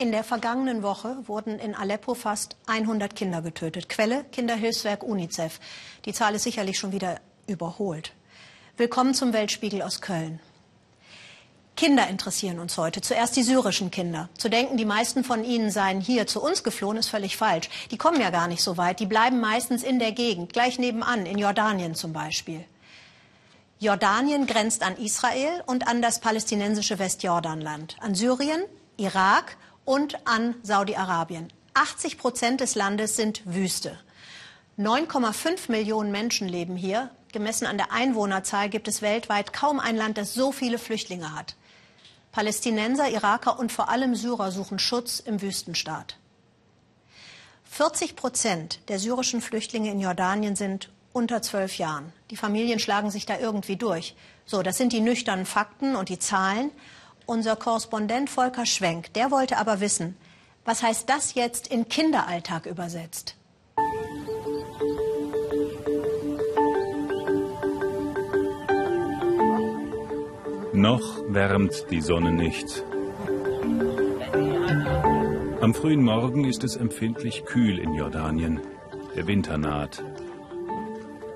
In der vergangenen Woche wurden in Aleppo fast 100 Kinder getötet. Quelle Kinderhilfswerk UNICEF. Die Zahl ist sicherlich schon wieder überholt. Willkommen zum Weltspiegel aus Köln. Kinder interessieren uns heute. Zuerst die syrischen Kinder. Zu denken, die meisten von ihnen seien hier zu uns geflohen, ist völlig falsch. Die kommen ja gar nicht so weit. Die bleiben meistens in der Gegend, gleich nebenan, in Jordanien zum Beispiel. Jordanien grenzt an Israel und an das palästinensische Westjordanland, an Syrien, Irak und an Saudi-Arabien. 80 Prozent des Landes sind Wüste. 9,5 Millionen Menschen leben hier. Gemessen an der Einwohnerzahl gibt es weltweit kaum ein Land, das so viele Flüchtlinge hat. Palästinenser, Iraker und vor allem Syrer suchen Schutz im Wüstenstaat. 40 Prozent der syrischen Flüchtlinge in Jordanien sind unter zwölf Jahren. Die Familien schlagen sich da irgendwie durch. So, das sind die nüchternen Fakten und die Zahlen. Unser Korrespondent Volker Schwenk, der wollte aber wissen, was heißt das jetzt in Kinderalltag übersetzt? Noch wärmt die Sonne nicht. Am frühen Morgen ist es empfindlich kühl in Jordanien. Der Winter naht.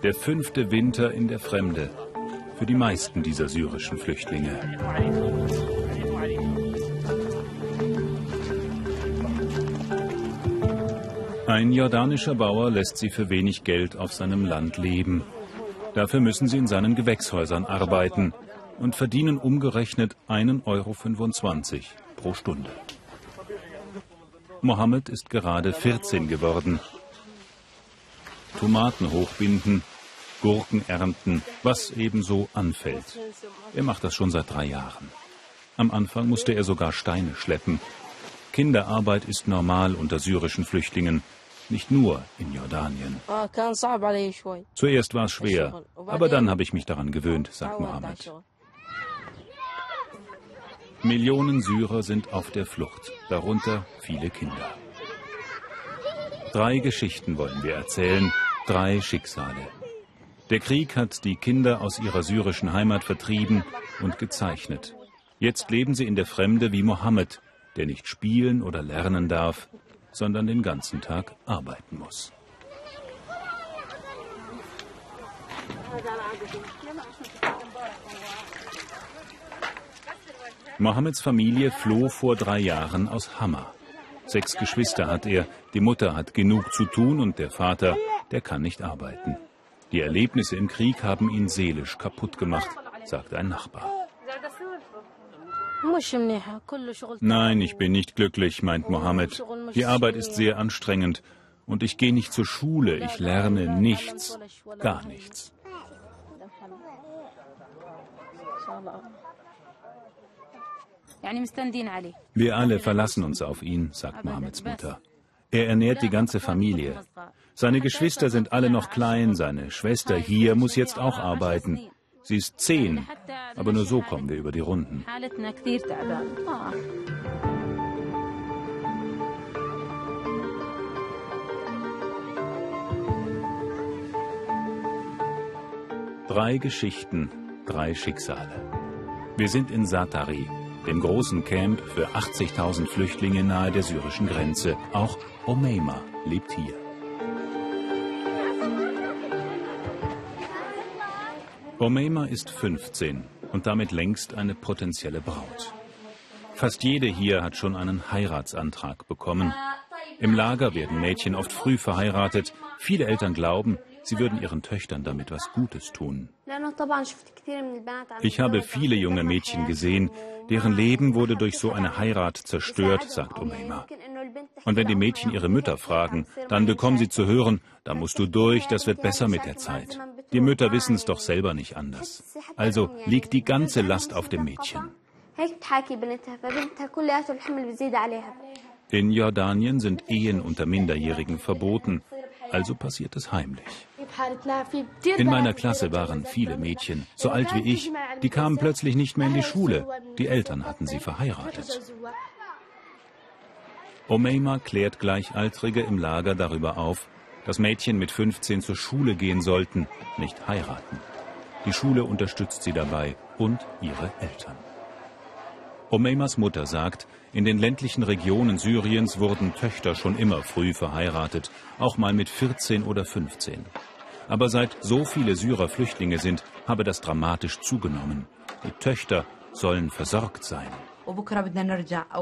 Der fünfte Winter in der Fremde für die meisten dieser syrischen Flüchtlinge. Ein jordanischer Bauer lässt sie für wenig Geld auf seinem Land leben. Dafür müssen sie in seinen Gewächshäusern arbeiten und verdienen umgerechnet 1,25 Euro pro Stunde. Mohammed ist gerade 14 geworden. Tomaten hochbinden, Gurken ernten, was ebenso anfällt. Er macht das schon seit drei Jahren. Am Anfang musste er sogar Steine schleppen. Kinderarbeit ist normal unter syrischen Flüchtlingen, nicht nur in Jordanien. Zuerst war es schwer, aber dann habe ich mich daran gewöhnt, sagt Mohammed. Millionen Syrer sind auf der Flucht, darunter viele Kinder. Drei Geschichten wollen wir erzählen, drei Schicksale. Der Krieg hat die Kinder aus ihrer syrischen Heimat vertrieben und gezeichnet. Jetzt leben sie in der Fremde wie Mohammed, der nicht spielen oder lernen darf, sondern den ganzen Tag arbeiten muss. Mohammeds Familie floh vor drei Jahren aus Hammer. Sechs Geschwister hat er, die Mutter hat genug zu tun und der Vater, der kann nicht arbeiten. Die Erlebnisse im Krieg haben ihn seelisch kaputt gemacht, sagt ein Nachbar. Nein, ich bin nicht glücklich, meint Mohammed. Die Arbeit ist sehr anstrengend und ich gehe nicht zur Schule, ich lerne nichts, gar nichts. Wir alle verlassen uns auf ihn, sagt Mohammeds Mutter. Er ernährt die ganze Familie. Seine Geschwister sind alle noch klein, seine Schwester hier muss jetzt auch arbeiten. Sie ist zehn, aber nur so kommen wir über die Runden. Drei Geschichten, drei Schicksale. Wir sind in Satari, dem großen Camp für 80.000 Flüchtlinge nahe der syrischen Grenze. Auch Omeima lebt hier. Omeima ist 15 und damit längst eine potenzielle Braut. Fast jede hier hat schon einen Heiratsantrag bekommen. Im Lager werden Mädchen oft früh verheiratet. Viele Eltern glauben, sie würden ihren Töchtern damit was Gutes tun. Ich habe viele junge Mädchen gesehen, deren Leben wurde durch so eine Heirat zerstört, sagt Umeima. Und wenn die Mädchen ihre Mütter fragen, dann bekommen sie zu hören, da musst du durch, das wird besser mit der Zeit. Die Mütter wissen es doch selber nicht anders. Also liegt die ganze Last auf dem Mädchen. In Jordanien sind Ehen unter Minderjährigen verboten, also passiert es heimlich. In meiner Klasse waren viele Mädchen, so alt wie ich, die kamen plötzlich nicht mehr in die Schule. Die Eltern hatten sie verheiratet. Omeima klärt Gleichaltrige im Lager darüber auf, dass Mädchen mit 15 zur Schule gehen sollten, nicht heiraten. Die Schule unterstützt sie dabei und ihre Eltern. Omeimas Mutter sagt, in den ländlichen Regionen Syriens wurden Töchter schon immer früh verheiratet, auch mal mit 14 oder 15. Aber seit so viele Syrer Flüchtlinge sind, habe das dramatisch zugenommen. Die Töchter sollen versorgt sein.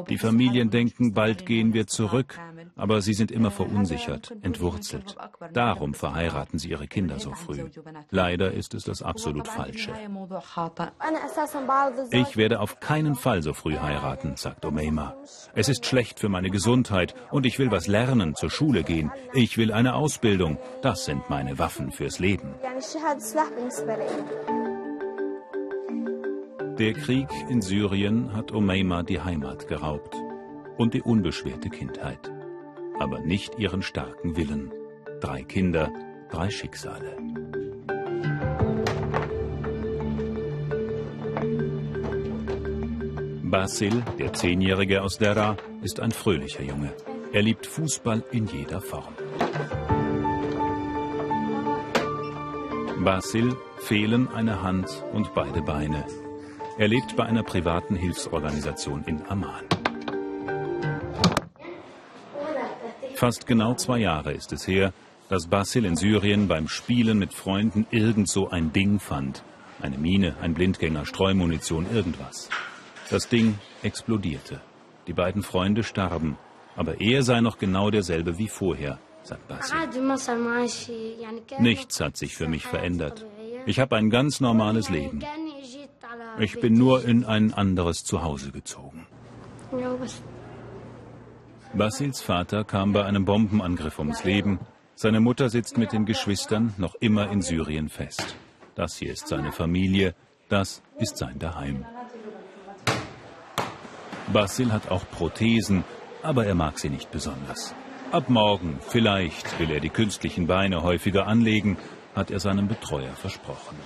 Die Familien denken, bald gehen wir zurück, aber sie sind immer verunsichert, entwurzelt. Darum verheiraten sie ihre Kinder so früh. Leider ist es das absolut Falsche. Ich werde auf keinen Fall so früh heiraten, sagt Omeima. Es ist schlecht für meine Gesundheit und ich will was lernen, zur Schule gehen. Ich will eine Ausbildung. Das sind meine Waffen fürs Leben. Der Krieg in Syrien hat Omeima die Heimat geraubt und die unbeschwerte Kindheit, aber nicht ihren starken Willen. Drei Kinder, drei Schicksale. Basil, der Zehnjährige aus Dera, ist ein fröhlicher Junge. Er liebt Fußball in jeder Form. Basil fehlen eine Hand und beide Beine. Er lebt bei einer privaten Hilfsorganisation in Amman. Fast genau zwei Jahre ist es her, dass Basil in Syrien beim Spielen mit Freunden irgend so ein Ding fand. Eine Mine, ein Blindgänger, Streumunition, irgendwas. Das Ding explodierte. Die beiden Freunde starben. Aber er sei noch genau derselbe wie vorher, sagt Basil. Nichts hat sich für mich verändert. Ich habe ein ganz normales Leben. Ich bin nur in ein anderes Zuhause gezogen. Basils Vater kam bei einem Bombenangriff ums Leben. Seine Mutter sitzt mit den Geschwistern noch immer in Syrien fest. Das hier ist seine Familie, das ist sein Daheim. Basil hat auch Prothesen, aber er mag sie nicht besonders. Ab morgen, vielleicht, will er die künstlichen Beine häufiger anlegen, hat er seinem Betreuer versprochen.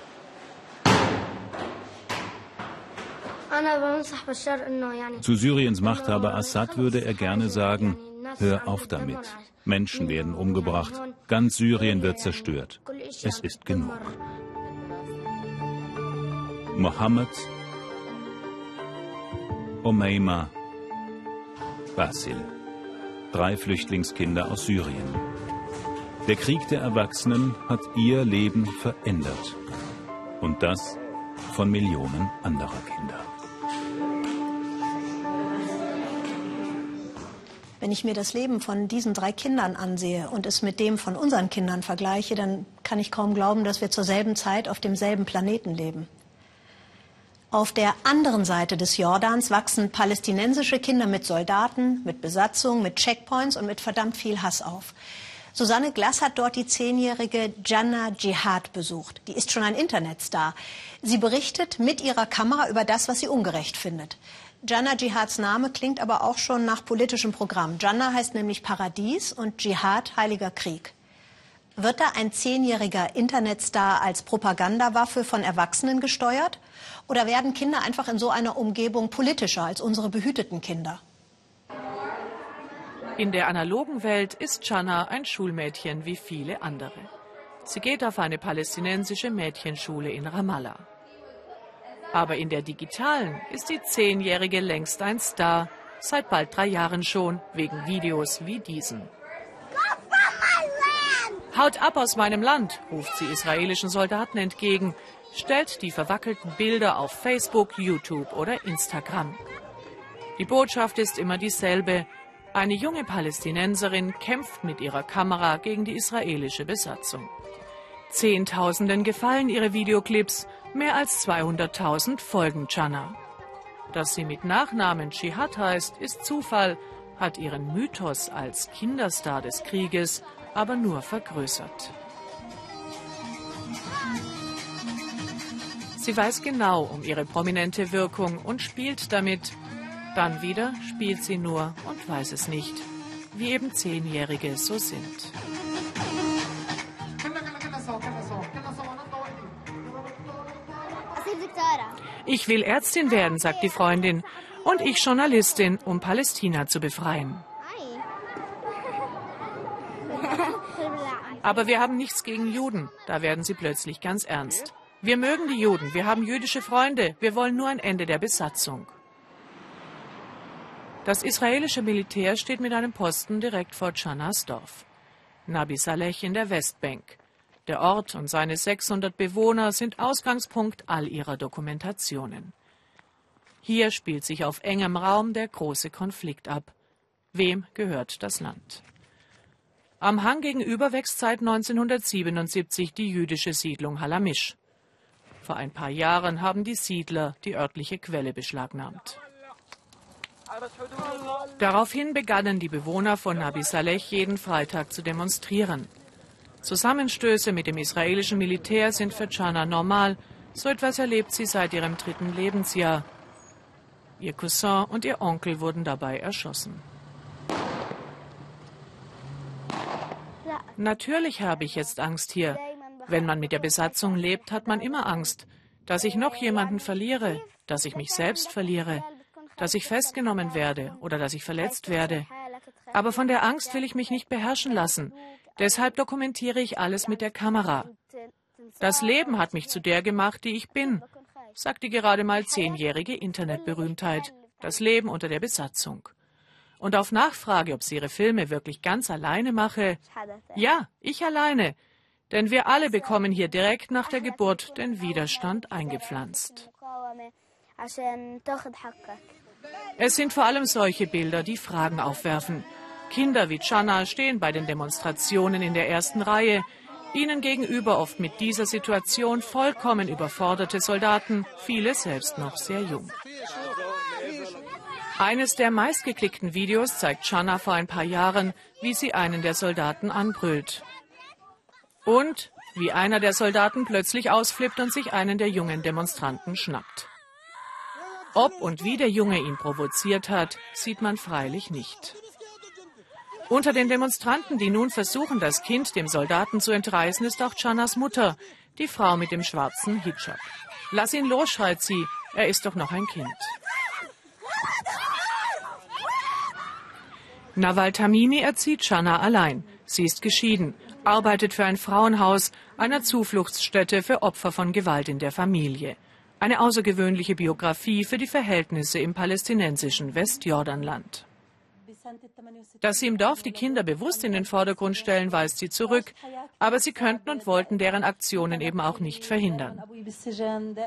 Zu Syriens Machthaber Assad würde er gerne sagen, hör auf damit. Menschen werden umgebracht, ganz Syrien wird zerstört. Es ist genug. Mohammed, Omeima, Basil. Drei Flüchtlingskinder aus Syrien. Der Krieg der Erwachsenen hat ihr Leben verändert. Und das von Millionen anderer Kinder. Wenn ich mir das Leben von diesen drei Kindern ansehe und es mit dem von unseren Kindern vergleiche, dann kann ich kaum glauben, dass wir zur selben Zeit auf demselben Planeten leben. Auf der anderen Seite des Jordans wachsen palästinensische Kinder mit Soldaten, mit Besatzung, mit Checkpoints und mit verdammt viel Hass auf. Susanne Glass hat dort die zehnjährige Jannah Jihad besucht. Die ist schon ein Internetstar. Sie berichtet mit ihrer Kamera über das, was sie ungerecht findet. Jannah Jihads Name klingt aber auch schon nach politischem Programm. Jannah heißt nämlich Paradies und Dschihad Heiliger Krieg. Wird da ein zehnjähriger Internetstar als Propagandawaffe von Erwachsenen gesteuert? Oder werden Kinder einfach in so einer Umgebung politischer als unsere behüteten Kinder? In der analogen Welt ist Jannah ein Schulmädchen wie viele andere. Sie geht auf eine palästinensische Mädchenschule in Ramallah. Aber in der digitalen ist die Zehnjährige längst ein Star, seit bald drei Jahren schon, wegen Videos wie diesen. Haut ab aus meinem Land, ruft sie israelischen Soldaten entgegen, stellt die verwackelten Bilder auf Facebook, YouTube oder Instagram. Die Botschaft ist immer dieselbe. Eine junge Palästinenserin kämpft mit ihrer Kamera gegen die israelische Besatzung. Zehntausenden gefallen ihre Videoclips, mehr als 200.000 folgen Chana. Dass sie mit Nachnamen Jihad heißt, ist Zufall, hat ihren Mythos als Kinderstar des Krieges aber nur vergrößert. Sie weiß genau um ihre prominente Wirkung und spielt damit. Dann wieder spielt sie nur und weiß es nicht, wie eben Zehnjährige so sind. Ich will Ärztin werden, sagt die Freundin, und ich Journalistin, um Palästina zu befreien. Aber wir haben nichts gegen Juden. Da werden sie plötzlich ganz ernst. Wir mögen die Juden, wir haben jüdische Freunde, wir wollen nur ein Ende der Besatzung. Das israelische Militär steht mit einem Posten direkt vor Chanas Dorf. Nabi Saleh in der Westbank. Der Ort und seine 600 Bewohner sind Ausgangspunkt all ihrer Dokumentationen. Hier spielt sich auf engem Raum der große Konflikt ab. Wem gehört das Land? Am Hang gegenüber wächst seit 1977 die jüdische Siedlung Halamisch. Vor ein paar Jahren haben die Siedler die örtliche Quelle beschlagnahmt. Daraufhin begannen die Bewohner von Nabi Saleh jeden Freitag zu demonstrieren. Zusammenstöße mit dem israelischen Militär sind für Chana normal. So etwas erlebt sie seit ihrem dritten Lebensjahr. Ihr Cousin und ihr Onkel wurden dabei erschossen. Natürlich habe ich jetzt Angst hier. Wenn man mit der Besatzung lebt, hat man immer Angst, dass ich noch jemanden verliere, dass ich mich selbst verliere, dass ich festgenommen werde oder dass ich verletzt werde. Aber von der Angst will ich mich nicht beherrschen lassen. Deshalb dokumentiere ich alles mit der Kamera. Das Leben hat mich zu der gemacht, die ich bin, sagt die gerade mal zehnjährige Internetberühmtheit. Das Leben unter der Besatzung. Und auf Nachfrage, ob sie ihre Filme wirklich ganz alleine mache, ja, ich alleine. Denn wir alle bekommen hier direkt nach der Geburt den Widerstand eingepflanzt. Es sind vor allem solche Bilder, die Fragen aufwerfen. Kinder wie Chana stehen bei den Demonstrationen in der ersten Reihe. Ihnen gegenüber oft mit dieser Situation vollkommen überforderte Soldaten, viele selbst noch sehr jung. Eines der meistgeklickten Videos zeigt Chana vor ein paar Jahren, wie sie einen der Soldaten anbrüllt. Und wie einer der Soldaten plötzlich ausflippt und sich einen der jungen Demonstranten schnappt. Ob und wie der Junge ihn provoziert hat, sieht man freilich nicht. Unter den Demonstranten, die nun versuchen, das Kind dem Soldaten zu entreißen, ist auch Chanas Mutter, die Frau mit dem schwarzen Hijab. Lass ihn los, schreit sie, er ist doch noch ein Kind. Nawal Tamimi erzieht Chana allein. Sie ist geschieden, arbeitet für ein Frauenhaus, einer Zufluchtsstätte für Opfer von Gewalt in der Familie. Eine außergewöhnliche Biografie für die Verhältnisse im palästinensischen Westjordanland. Dass sie im Dorf die Kinder bewusst in den Vordergrund stellen, weist sie zurück. Aber sie könnten und wollten deren Aktionen eben auch nicht verhindern.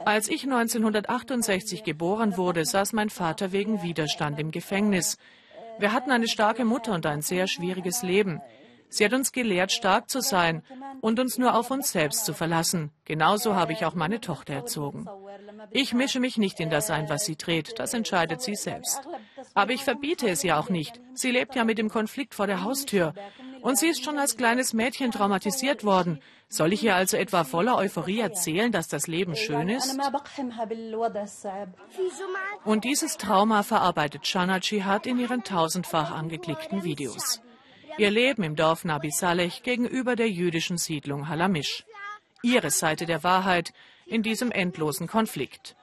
Als ich 1968 geboren wurde, saß mein Vater wegen Widerstand im Gefängnis. Wir hatten eine starke Mutter und ein sehr schwieriges Leben. Sie hat uns gelehrt, stark zu sein und uns nur auf uns selbst zu verlassen. Genauso habe ich auch meine Tochter erzogen. Ich mische mich nicht in das ein, was sie dreht. Das entscheidet sie selbst. Aber ich verbiete es ihr auch nicht. Sie lebt ja mit dem Konflikt vor der Haustür. Und sie ist schon als kleines Mädchen traumatisiert worden. Soll ich ihr also etwa voller Euphorie erzählen, dass das Leben schön ist? Und dieses Trauma verarbeitet Shana Jihad in ihren tausendfach angeklickten Videos. Ihr Leben im Dorf Nabi Saleh gegenüber der jüdischen Siedlung Halamisch. Ihre Seite der Wahrheit in diesem endlosen Konflikt.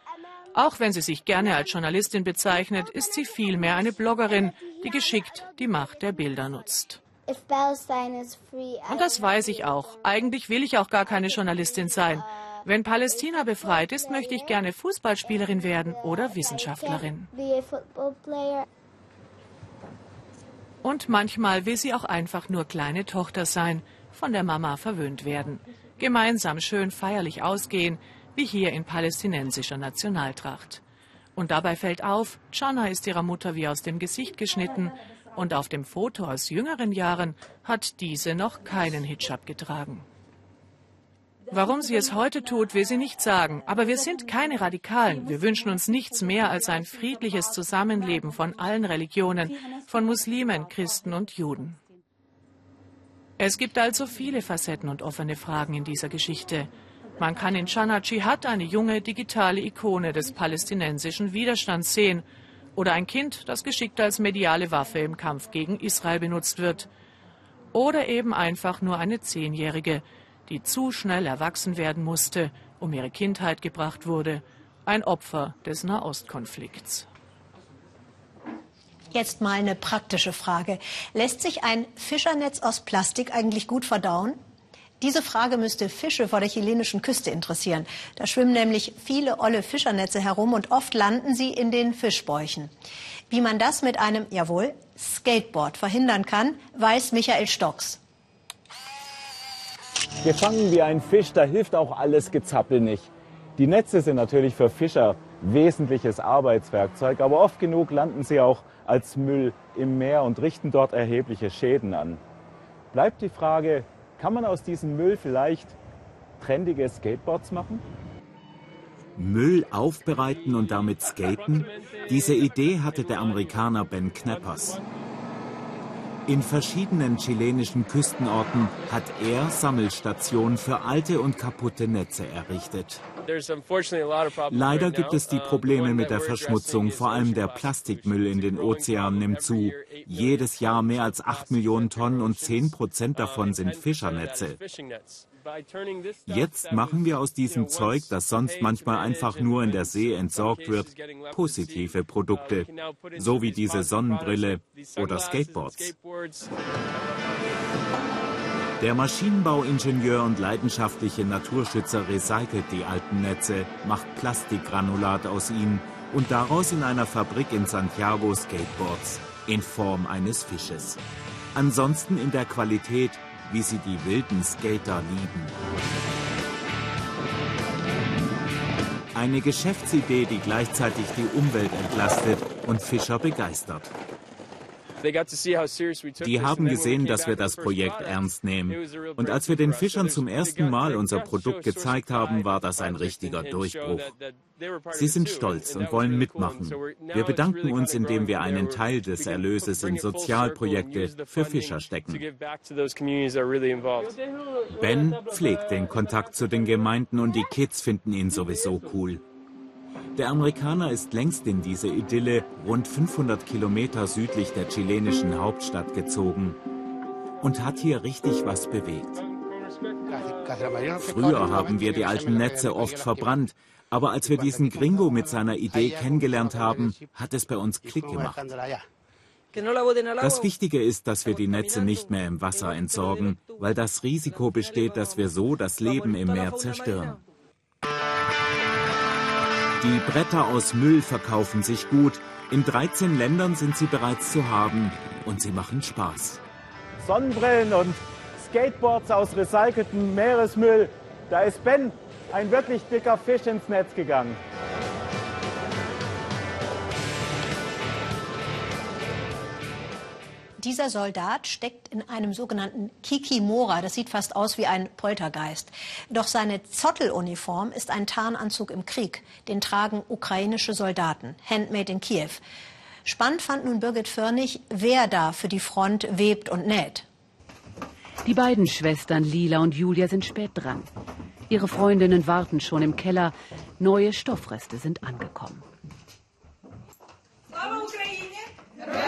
Auch wenn sie sich gerne als Journalistin bezeichnet, ist sie vielmehr eine Bloggerin, die geschickt die Macht der Bilder nutzt. Und das weiß ich auch. Eigentlich will ich auch gar keine Journalistin sein. Wenn Palästina befreit ist, möchte ich gerne Fußballspielerin werden oder Wissenschaftlerin. Und manchmal will sie auch einfach nur kleine Tochter sein, von der Mama verwöhnt werden. Gemeinsam schön feierlich ausgehen, wie hier in palästinensischer Nationaltracht. Und dabei fällt auf, Chana ist ihrer Mutter wie aus dem Gesicht geschnitten und auf dem Foto aus jüngeren Jahren hat diese noch keinen Hijab getragen. Warum sie es heute tut, will sie nicht sagen. Aber wir sind keine Radikalen. Wir wünschen uns nichts mehr als ein friedliches Zusammenleben von allen Religionen, von Muslimen, Christen und Juden. Es gibt also viele Facetten und offene Fragen in dieser Geschichte. Man kann in Chana Jihad eine junge digitale Ikone des palästinensischen Widerstands sehen oder ein Kind, das geschickt als mediale Waffe im Kampf gegen Israel benutzt wird. Oder eben einfach nur eine Zehnjährige, die zu schnell erwachsen werden musste, um ihre Kindheit gebracht wurde, ein Opfer des Nahostkonflikts. Jetzt mal eine praktische Frage. Lässt sich ein Fischernetz aus Plastik eigentlich gut verdauen? Diese Frage müsste Fische vor der chilenischen Küste interessieren. Da schwimmen nämlich viele olle Fischernetze herum und oft landen sie in den Fischbäuchen. Wie man das mit einem, jawohl, Skateboard verhindern kann, weiß Michael Stocks. Gefangen wie ein Fisch, da hilft auch alles Gezappel nicht. Die Netze sind natürlich für Fischer wesentliches Arbeitswerkzeug, aber oft genug landen sie auch als Müll im Meer und richten dort erhebliche Schäden an. Bleibt die Frage, kann man aus diesem Müll vielleicht trendige Skateboards machen? Müll aufbereiten und damit skaten? Diese Idee hatte der Amerikaner Ben Knappers. In verschiedenen chilenischen Küstenorten hat er Sammelstationen für alte und kaputte Netze errichtet. Leider gibt es die Probleme mit der Verschmutzung, vor allem der Plastikmüll in den Ozeanen nimmt zu. Jedes Jahr mehr als 8 Millionen Tonnen und 10 Prozent davon sind Fischernetze. Jetzt machen wir aus diesem Zeug, das sonst manchmal einfach nur in der See entsorgt wird, positive Produkte, so wie diese Sonnenbrille oder Skateboards. Der Maschinenbauingenieur und leidenschaftliche Naturschützer recycelt die alten Netze, macht Plastikgranulat aus ihnen und daraus in einer Fabrik in Santiago Skateboards in Form eines Fisches. Ansonsten in der Qualität, wie sie die wilden Skater lieben. Eine Geschäftsidee, die gleichzeitig die Umwelt entlastet und Fischer begeistert. Die haben gesehen, dass wir das Projekt ernst nehmen. Und als wir den Fischern zum ersten Mal unser Produkt gezeigt haben, war das ein richtiger Durchbruch. Sie sind stolz und wollen mitmachen. Wir bedanken uns, indem wir einen Teil des Erlöses in Sozialprojekte für Fischer stecken. Ben pflegt den Kontakt zu den Gemeinden und die Kids finden ihn sowieso cool. Der Amerikaner ist längst in diese Idylle rund 500 Kilometer südlich der chilenischen Hauptstadt gezogen und hat hier richtig was bewegt. Früher haben wir die alten Netze oft verbrannt, aber als wir diesen Gringo mit seiner Idee kennengelernt haben, hat es bei uns Klick gemacht. Das Wichtige ist, dass wir die Netze nicht mehr im Wasser entsorgen, weil das Risiko besteht, dass wir so das Leben im Meer zerstören. Die Bretter aus Müll verkaufen sich gut. In 13 Ländern sind sie bereits zu haben und sie machen Spaß. Sonnenbrillen und Skateboards aus recyceltem Meeresmüll. Da ist Ben, ein wirklich dicker Fisch, ins Netz gegangen. Dieser Soldat steckt in einem sogenannten Kikimora. Das sieht fast aus wie ein Poltergeist. Doch seine Zotteluniform ist ein Tarnanzug im Krieg. Den tragen ukrainische Soldaten, handmade in Kiew. Spannend fand nun Birgit Förnig, wer da für die Front webt und näht. Die beiden Schwestern Lila und Julia sind spät dran. Ihre Freundinnen warten schon im Keller. Neue Stoffreste sind angekommen.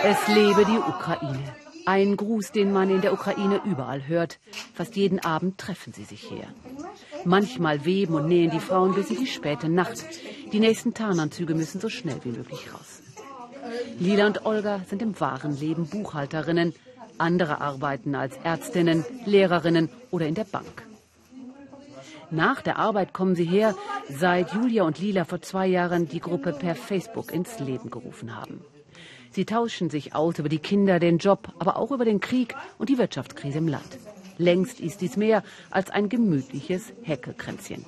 Es lebe die Ukraine. Ein Gruß, den man in der Ukraine überall hört. Fast jeden Abend treffen sie sich hier. Manchmal weben und nähen die Frauen bis in die späte Nacht. Die nächsten Tarnanzüge müssen so schnell wie möglich raus. Lila und Olga sind im wahren Leben Buchhalterinnen. Andere arbeiten als Ärztinnen, Lehrerinnen oder in der Bank. Nach der Arbeit kommen sie her, seit Julia und Lila vor zwei Jahren die Gruppe per Facebook ins Leben gerufen haben. Sie tauschen sich aus über die Kinder, den Job, aber auch über den Krieg und die Wirtschaftskrise im Land. Längst ist dies mehr als ein gemütliches Heckekränzchen.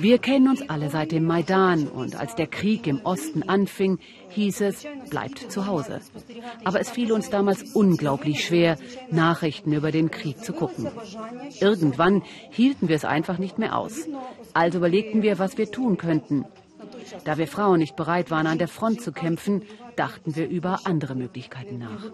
Wir kennen uns alle seit dem Maidan und als der Krieg im Osten anfing, hieß es, bleibt zu Hause. Aber es fiel uns damals unglaublich schwer, Nachrichten über den Krieg zu gucken. Irgendwann hielten wir es einfach nicht mehr aus. Also überlegten wir, was wir tun könnten. Da wir Frauen nicht bereit waren, an der Front zu kämpfen, dachten wir über andere Möglichkeiten nach.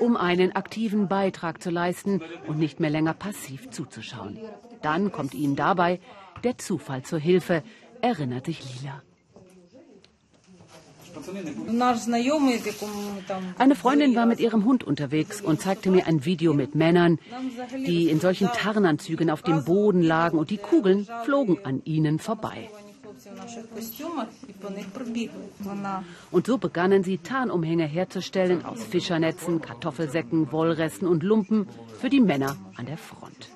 Um einen aktiven Beitrag zu leisten und nicht mehr länger passiv zuzuschauen. Dann kommt ihnen dabei der Zufall zur Hilfe, erinnert sich Lila. Eine Freundin war mit ihrem Hund unterwegs und zeigte mir ein Video mit Männern, die in solchen Tarnanzügen auf dem Boden lagen und die Kugeln flogen an ihnen vorbei. Und so begannen sie Tarnumhänge herzustellen aus Fischernetzen, Kartoffelsäcken, Wollresten und Lumpen für die Männer an der Front.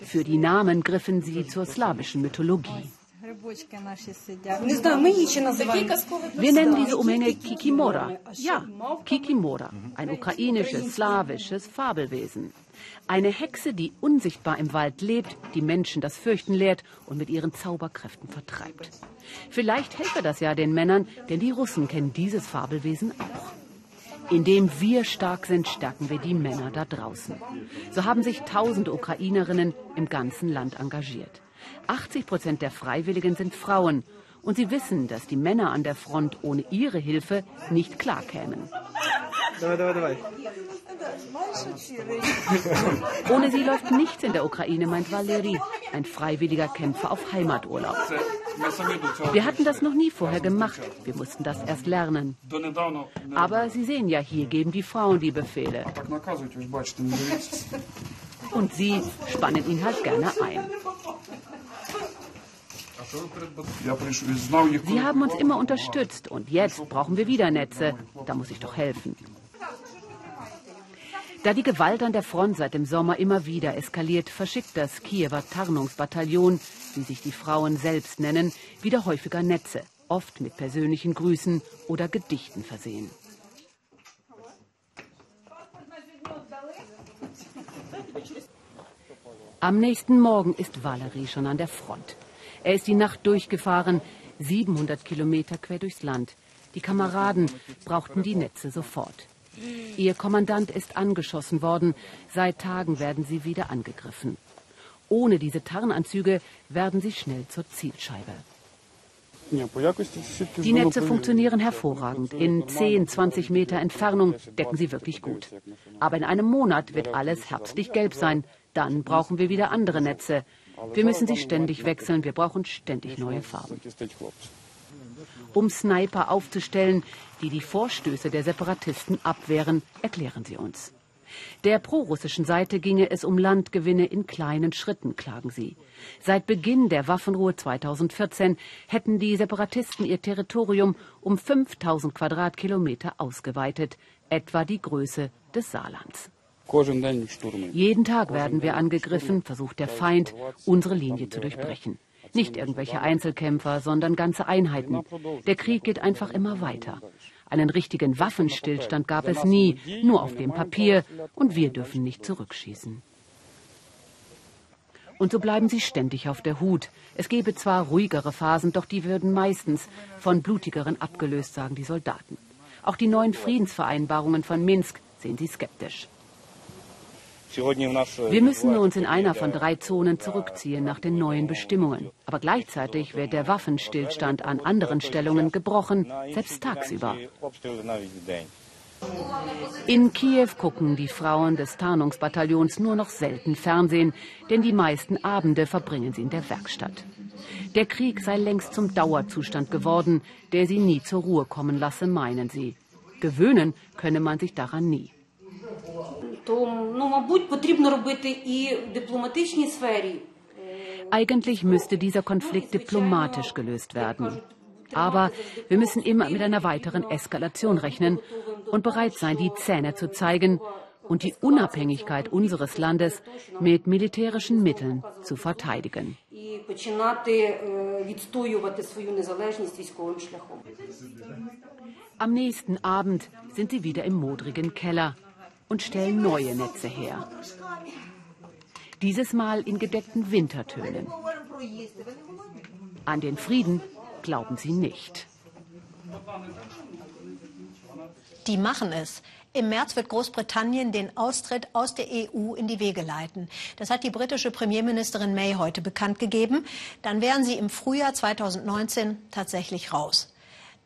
Für die Namen griffen sie zur slawischen Mythologie. Wir nennen diese Umhänge Kikimora. Ja, Kikimora, ein ukrainisches, slawisches Fabelwesen. Eine Hexe, die unsichtbar im Wald lebt, die Menschen das Fürchten lehrt und mit ihren Zauberkräften vertreibt. Vielleicht helfe das ja den Männern, denn die Russen kennen dieses Fabelwesen auch. Indem wir stark sind, stärken wir die Männer da draußen. So haben sich tausende Ukrainerinnen im ganzen Land engagiert. 80 Prozent der Freiwilligen sind Frauen. Und sie wissen, dass die Männer an der Front ohne ihre Hilfe nicht klarkämen. Ohne sie läuft nichts in der Ukraine, meint Valeri, ein freiwilliger Kämpfer auf Heimaturlaub. Wir hatten das noch nie vorher gemacht. Wir mussten das erst lernen. Aber Sie sehen ja, hier geben die Frauen die Befehle. Und sie spannen ihn halt gerne ein. Sie haben uns immer unterstützt und jetzt brauchen wir wieder Netze. Da muss ich doch helfen. Da die Gewalt an der Front seit dem Sommer immer wieder eskaliert, verschickt das Kiewer Tarnungsbataillon, wie sich die Frauen selbst nennen, wieder häufiger Netze, oft mit persönlichen Grüßen oder Gedichten versehen. Am nächsten Morgen ist Valerie schon an der Front. Er ist die Nacht durchgefahren, 700 Kilometer quer durchs Land. Die Kameraden brauchten die Netze sofort. Ihr Kommandant ist angeschossen worden. Seit Tagen werden sie wieder angegriffen. Ohne diese Tarnanzüge werden sie schnell zur Zielscheibe. Die Netze funktionieren hervorragend. In 10, 20 Meter Entfernung decken sie wirklich gut. Aber in einem Monat wird alles herbstlich gelb sein. Dann brauchen wir wieder andere Netze. Wir müssen sie ständig wechseln. Wir brauchen ständig neue Farben. Um Sniper aufzustellen, die die Vorstöße der Separatisten abwehren, erklären sie uns. Der prorussischen Seite ginge es um Landgewinne in kleinen Schritten, klagen sie. Seit Beginn der Waffenruhe 2014 hätten die Separatisten ihr Territorium um 5000 Quadratkilometer ausgeweitet, etwa die Größe des Saarlands. Jeden Tag werden wir angegriffen, versucht der Feind, unsere Linie zu durchbrechen. Nicht irgendwelche Einzelkämpfer, sondern ganze Einheiten. Der Krieg geht einfach immer weiter. Einen richtigen Waffenstillstand gab es nie, nur auf dem Papier, und wir dürfen nicht zurückschießen. Und so bleiben sie ständig auf der Hut. Es gebe zwar ruhigere Phasen, doch die würden meistens von blutigeren abgelöst, sagen die Soldaten. Auch die neuen Friedensvereinbarungen von Minsk sehen sie skeptisch. Wir müssen uns in einer von drei Zonen zurückziehen nach den neuen Bestimmungen. Aber gleichzeitig wird der Waffenstillstand an anderen Stellungen gebrochen, selbst tagsüber. In Kiew gucken die Frauen des Tarnungsbataillons nur noch selten Fernsehen, denn die meisten Abende verbringen sie in der Werkstatt. Der Krieg sei längst zum Dauerzustand geworden, der sie nie zur Ruhe kommen lasse, meinen sie. Gewöhnen könne man sich daran nie. Eigentlich müsste dieser Konflikt diplomatisch gelöst werden. Aber wir müssen immer mit einer weiteren Eskalation rechnen und bereit sein, die Zähne zu zeigen und die Unabhängigkeit unseres Landes mit militärischen Mitteln zu verteidigen. Am nächsten Abend sind sie wieder im modrigen Keller und stellen neue Netze her. Dieses Mal in gedeckten Wintertönen. An den Frieden glauben sie nicht. Die machen es. Im März wird Großbritannien den Austritt aus der EU in die Wege leiten. Das hat die britische Premierministerin May heute bekannt gegeben. Dann wären sie im Frühjahr 2019 tatsächlich raus.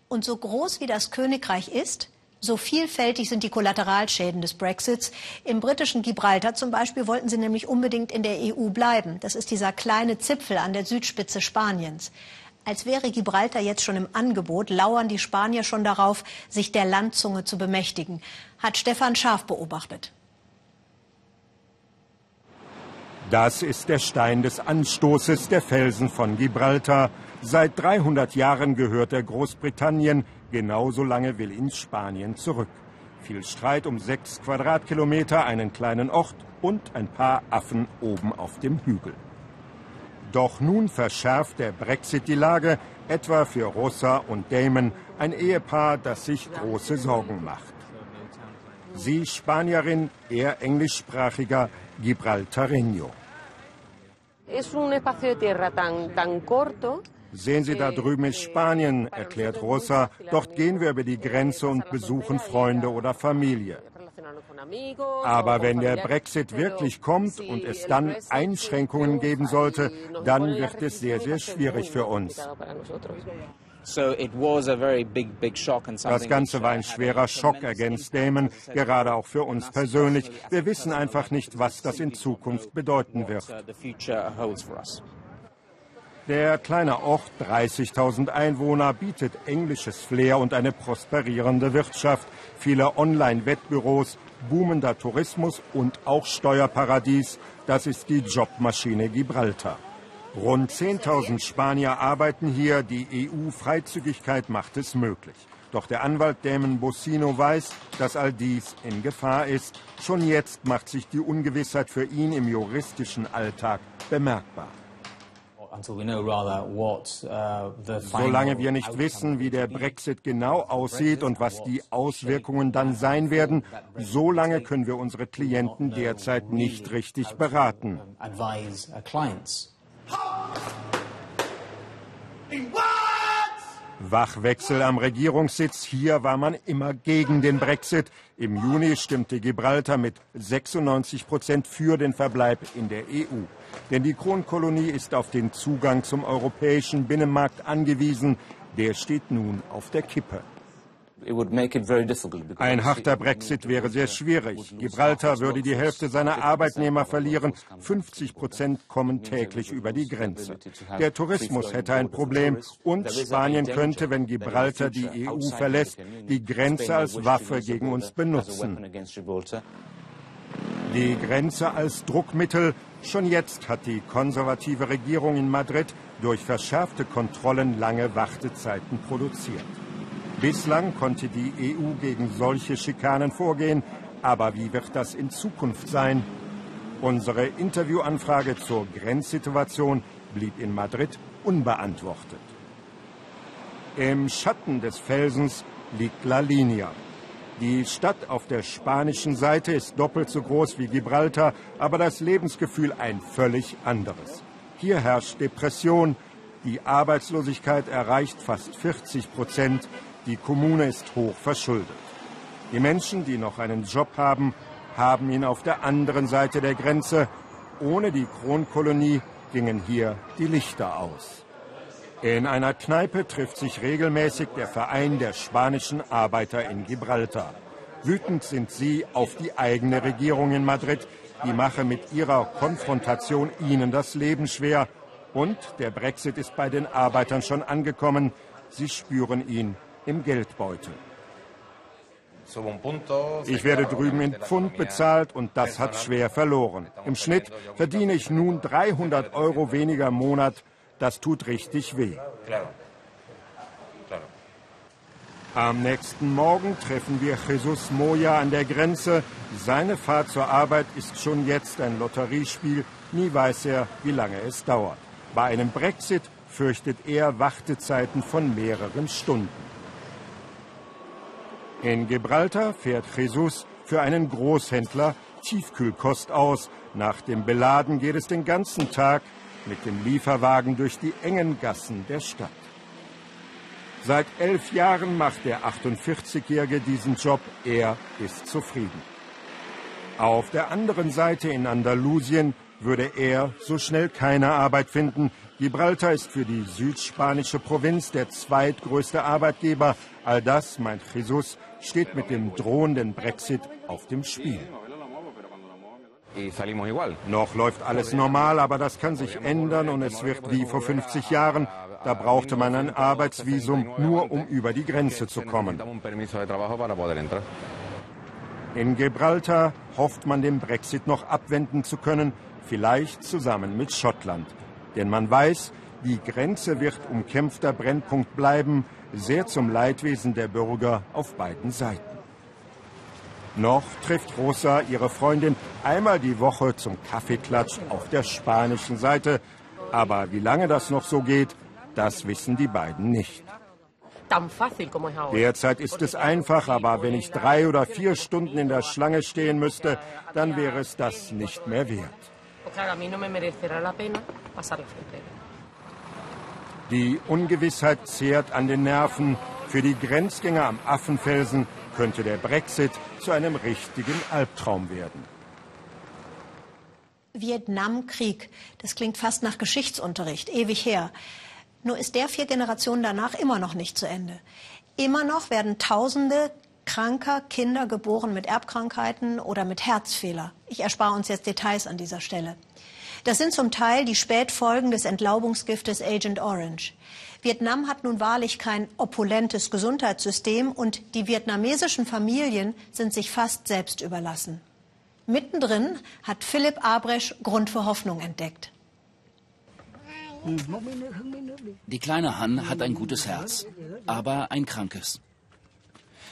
Und so groß wie das Königreich ist, so vielfältig sind die Kollateralschäden des Brexits. Im britischen Gibraltar zum Beispiel wollten sie nämlich unbedingt in der EU bleiben. Das ist dieser kleine Zipfel an der Südspitze Spaniens. Als wäre Gibraltar jetzt schon im Angebot, lauern die Spanier schon darauf, sich der Landzunge zu bemächtigen, hat Stefan Scharf beobachtet. Das ist der Stein des Anstoßes der Felsen von Gibraltar. Seit 300 Jahren gehört er Großbritannien. Genauso lange will ihn Spanien zurück. Viel Streit um sechs Quadratkilometer, einen kleinen Ort und ein paar Affen oben auf dem Hügel. Doch nun verschärft der Brexit die Lage, etwa für Rosa und Damon, ein Ehepaar, das sich große Sorgen macht. Sie Spanierin, er englischsprachiger Gibraltareño. Sehen Sie, da drüben ist Spanien, erklärt Rosa. Dort gehen wir über die Grenze und besuchen Freunde oder Familie. Aber wenn der Brexit wirklich kommt und es dann Einschränkungen geben sollte, dann wird es sehr, sehr schwierig für uns. Das Ganze war ein schwerer Schock, ergänzt Damon, gerade auch für uns persönlich. Wir wissen einfach nicht, was das in Zukunft bedeuten wird. Der kleine Ort, 30.000 Einwohner, bietet englisches Flair und eine prosperierende Wirtschaft, viele Online-Wettbüros, boomender Tourismus und auch Steuerparadies. Das ist die Jobmaschine Gibraltar. Rund 10.000 Spanier arbeiten hier. Die EU-Freizügigkeit macht es möglich. Doch der Anwalt Damon Bocino weiß, dass all dies in Gefahr ist. Schon jetzt macht sich die Ungewissheit für ihn im juristischen Alltag bemerkbar. Uh, Solange wir nicht wissen, wie der Brexit genau aussieht und was die Auswirkungen dann sein werden, solange können wir unsere Klienten derzeit nicht richtig beraten. Wachwechsel am Regierungssitz. Hier war man immer gegen den Brexit. Im Juni stimmte Gibraltar mit 96 Prozent für den Verbleib in der EU. Denn die Kronkolonie ist auf den Zugang zum europäischen Binnenmarkt angewiesen. Der steht nun auf der Kippe. Ein harter Brexit wäre sehr schwierig. Gibraltar würde die Hälfte seiner Arbeitnehmer verlieren. 50 Prozent kommen täglich über die Grenze. Der Tourismus hätte ein Problem und Spanien könnte, wenn Gibraltar die EU verlässt, die Grenze als Waffe gegen uns benutzen. Die Grenze als Druckmittel. Schon jetzt hat die konservative Regierung in Madrid durch verschärfte Kontrollen lange Wartezeiten produziert. Bislang konnte die EU gegen solche Schikanen vorgehen, aber wie wird das in Zukunft sein? Unsere Interviewanfrage zur Grenzsituation blieb in Madrid unbeantwortet. Im Schatten des Felsens liegt La Linea. Die Stadt auf der spanischen Seite ist doppelt so groß wie Gibraltar, aber das Lebensgefühl ein völlig anderes. Hier herrscht Depression, die Arbeitslosigkeit erreicht fast 40 Prozent, die Kommune ist hoch verschuldet. Die Menschen, die noch einen Job haben, haben ihn auf der anderen Seite der Grenze. Ohne die Kronkolonie gingen hier die Lichter aus. In einer Kneipe trifft sich regelmäßig der Verein der spanischen Arbeiter in Gibraltar. Wütend sind sie auf die eigene Regierung in Madrid. Die mache mit ihrer Konfrontation ihnen das Leben schwer. Und der Brexit ist bei den Arbeitern schon angekommen. Sie spüren ihn im Geldbeutel. Ich werde drüben in Pfund bezahlt und das hat schwer verloren. Im Schnitt verdiene ich nun 300 Euro weniger im Monat. Das tut richtig weh. Am nächsten Morgen treffen wir Jesus Moya an der Grenze. Seine Fahrt zur Arbeit ist schon jetzt ein Lotteriespiel. Nie weiß er, wie lange es dauert. Bei einem Brexit fürchtet er Wartezeiten von mehreren Stunden. In Gibraltar fährt Jesus für einen Großhändler Tiefkühlkost aus. Nach dem Beladen geht es den ganzen Tag mit dem Lieferwagen durch die engen Gassen der Stadt. Seit elf Jahren macht der 48-Jährige diesen Job. Er ist zufrieden. Auf der anderen Seite in Andalusien würde er so schnell keine Arbeit finden. Gibraltar ist für die südspanische Provinz der zweitgrößte Arbeitgeber. All das, meint Jesus, steht mit dem drohenden Brexit auf dem Spiel. Noch läuft alles normal, aber das kann sich ändern und es wird wie vor 50 Jahren. Da brauchte man ein Arbeitsvisum nur, um über die Grenze zu kommen. In Gibraltar hofft man, den Brexit noch abwenden zu können, vielleicht zusammen mit Schottland. Denn man weiß, die Grenze wird umkämpfter Brennpunkt bleiben, sehr zum Leidwesen der Bürger auf beiden Seiten. Noch trifft Rosa ihre Freundin einmal die Woche zum Kaffeeklatsch auf der spanischen Seite. Aber wie lange das noch so geht, das wissen die beiden nicht. Derzeit ist es einfach, aber wenn ich drei oder vier Stunden in der Schlange stehen müsste, dann wäre es das nicht mehr wert. Die Ungewissheit zehrt an den Nerven. Für die Grenzgänger am Affenfelsen könnte der Brexit zu einem richtigen Albtraum werden. Vietnamkrieg, das klingt fast nach Geschichtsunterricht, ewig her. Nur ist der vier Generationen danach immer noch nicht zu Ende. Immer noch werden Tausende kranker Kinder geboren mit Erbkrankheiten oder mit Herzfehler. Ich erspare uns jetzt Details an dieser Stelle. Das sind zum Teil die Spätfolgen des Entlaubungsgiftes Agent Orange. Vietnam hat nun wahrlich kein opulentes Gesundheitssystem und die vietnamesischen Familien sind sich fast selbst überlassen. Mittendrin hat Philipp Abresch Grund für Hoffnung entdeckt. Die kleine Han hat ein gutes Herz, aber ein krankes.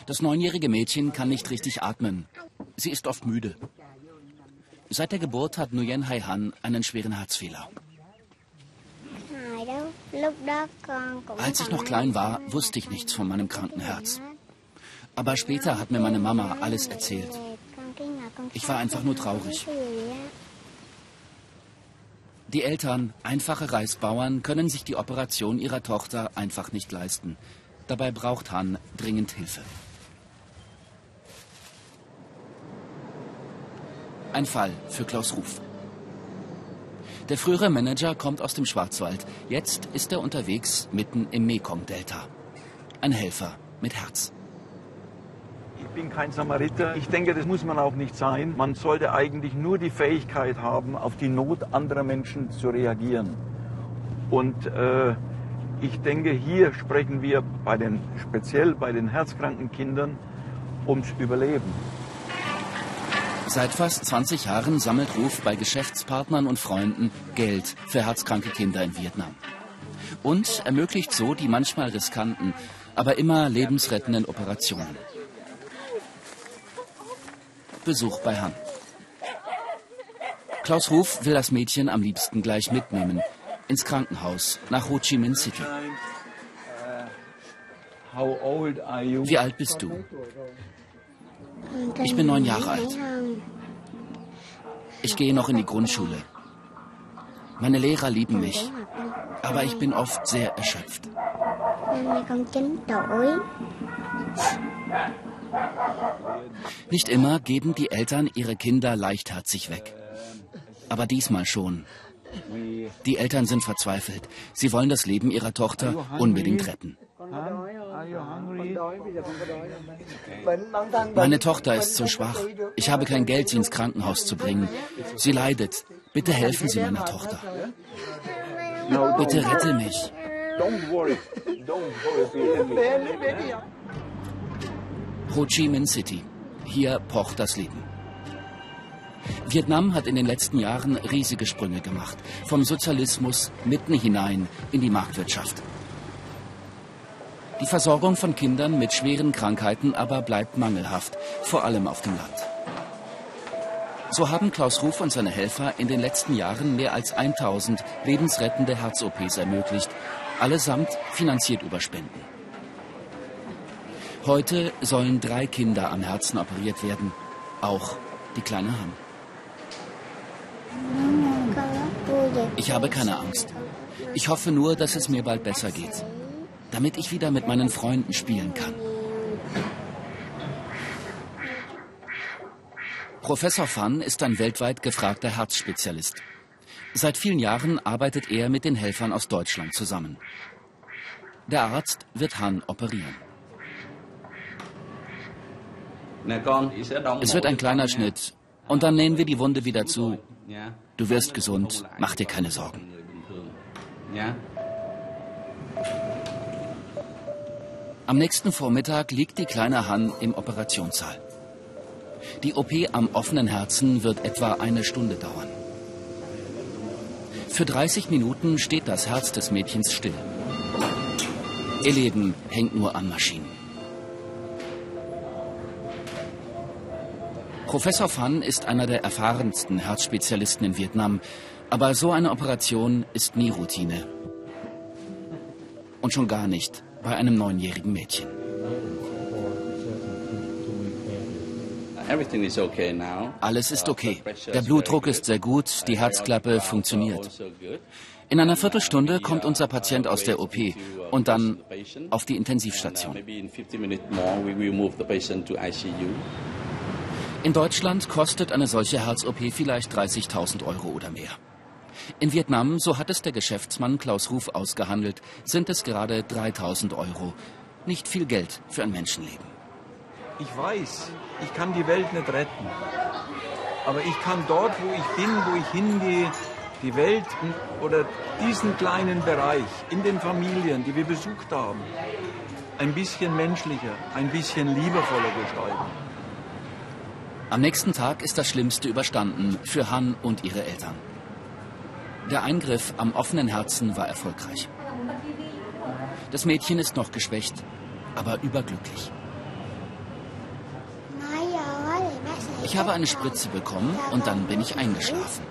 Das neunjährige Mädchen kann nicht richtig atmen. Sie ist oft müde. Seit der Geburt hat Nguyen Hai Han einen schweren Herzfehler. Als ich noch klein war, wusste ich nichts von meinem kranken Herz. Aber später hat mir meine Mama alles erzählt. Ich war einfach nur traurig. Die Eltern, einfache Reisbauern, können sich die Operation ihrer Tochter einfach nicht leisten. Dabei braucht Han dringend Hilfe. Ein Fall für Klaus Ruf. Der frühere Manager kommt aus dem Schwarzwald. Jetzt ist er unterwegs mitten im Mekong-Delta. Ein Helfer mit Herz. Ich bin kein Samariter. Ich denke, das muss man auch nicht sein. Man sollte eigentlich nur die Fähigkeit haben, auf die Not anderer Menschen zu reagieren. Und äh, ich denke, hier sprechen wir bei den, speziell bei den herzkranken Kindern ums Überleben. Seit fast 20 Jahren sammelt Ruf bei Geschäftspartnern und Freunden Geld für herzkranke Kinder in Vietnam. Und ermöglicht so die manchmal riskanten, aber immer lebensrettenden Operationen. Besuch bei Han. Klaus Ruf will das Mädchen am liebsten gleich mitnehmen. Ins Krankenhaus nach Ho Chi Minh City. Wie alt bist du? Ich bin neun Jahre alt. Ich gehe noch in die Grundschule. Meine Lehrer lieben mich, aber ich bin oft sehr erschöpft. Nicht immer geben die Eltern ihre Kinder leichtherzig weg. Aber diesmal schon. Die Eltern sind verzweifelt. Sie wollen das Leben ihrer Tochter unbedingt retten. Meine Tochter ist so schwach. Ich habe kein Geld, sie ins Krankenhaus zu bringen. Sie leidet. Bitte helfen Sie meiner Tochter. Bitte rette mich. Ho Chi Minh City. Hier pocht das Leben. Vietnam hat in den letzten Jahren riesige Sprünge gemacht. Vom Sozialismus mitten hinein in die Marktwirtschaft. Die Versorgung von Kindern mit schweren Krankheiten aber bleibt mangelhaft, vor allem auf dem Land. So haben Klaus Ruf und seine Helfer in den letzten Jahren mehr als 1000 lebensrettende Herz-OPs ermöglicht, allesamt finanziert über Spenden. Heute sollen drei Kinder am Herzen operiert werden, auch die kleine Han. Ich habe keine Angst. Ich hoffe nur, dass es mir bald besser geht damit ich wieder mit meinen Freunden spielen kann. Professor Fan ist ein weltweit gefragter Herzspezialist. Seit vielen Jahren arbeitet er mit den Helfern aus Deutschland zusammen. Der Arzt wird Han operieren. Es wird ein kleiner Schnitt und dann nähen wir die Wunde wieder zu. Du wirst gesund, mach dir keine Sorgen. Am nächsten Vormittag liegt die kleine Han im Operationssaal. Die OP am offenen Herzen wird etwa eine Stunde dauern. Für 30 Minuten steht das Herz des Mädchens still. Ihr Leben hängt nur an Maschinen. Professor Phan ist einer der erfahrensten Herzspezialisten in Vietnam. Aber so eine Operation ist nie Routine. Und schon gar nicht bei einem neunjährigen Mädchen. Alles ist okay. Der Blutdruck ist sehr gut, die Herzklappe funktioniert. In einer Viertelstunde kommt unser Patient aus der OP und dann auf die Intensivstation. In Deutschland kostet eine solche Herz-OP vielleicht 30.000 Euro oder mehr. In Vietnam, so hat es der Geschäftsmann Klaus Ruf ausgehandelt, sind es gerade 3000 Euro. Nicht viel Geld für ein Menschenleben. Ich weiß, ich kann die Welt nicht retten. Aber ich kann dort, wo ich bin, wo ich hingehe, die Welt oder diesen kleinen Bereich in den Familien, die wir besucht haben, ein bisschen menschlicher, ein bisschen liebevoller gestalten. Am nächsten Tag ist das Schlimmste überstanden für Han und ihre Eltern. Der Eingriff am offenen Herzen war erfolgreich. Das Mädchen ist noch geschwächt, aber überglücklich. Ich habe eine Spritze bekommen und dann bin ich eingeschlafen.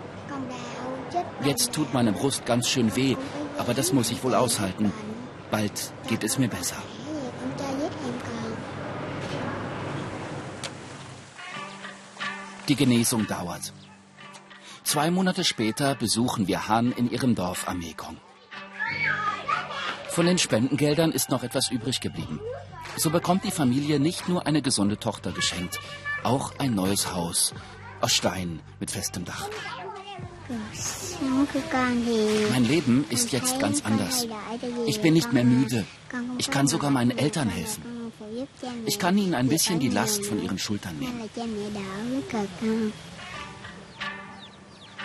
Jetzt tut meine Brust ganz schön weh, aber das muss ich wohl aushalten. Bald geht es mir besser. Die Genesung dauert. Zwei Monate später besuchen wir Han in ihrem Dorf am Mekong. Von den Spendengeldern ist noch etwas übrig geblieben. So bekommt die Familie nicht nur eine gesunde Tochter geschenkt, auch ein neues Haus aus Stein mit festem Dach. Mein Leben ist jetzt ganz anders. Ich bin nicht mehr müde. Ich kann sogar meinen Eltern helfen. Ich kann ihnen ein bisschen die Last von ihren Schultern nehmen.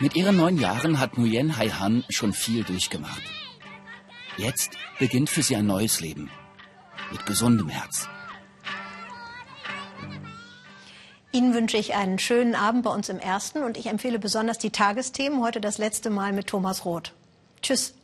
Mit ihren neun Jahren hat Nguyen Hai Han schon viel durchgemacht. Jetzt beginnt für sie ein neues Leben. Mit gesundem Herz. Ihnen wünsche ich einen schönen Abend bei uns im Ersten und ich empfehle besonders die Tagesthemen. Heute das letzte Mal mit Thomas Roth. Tschüss.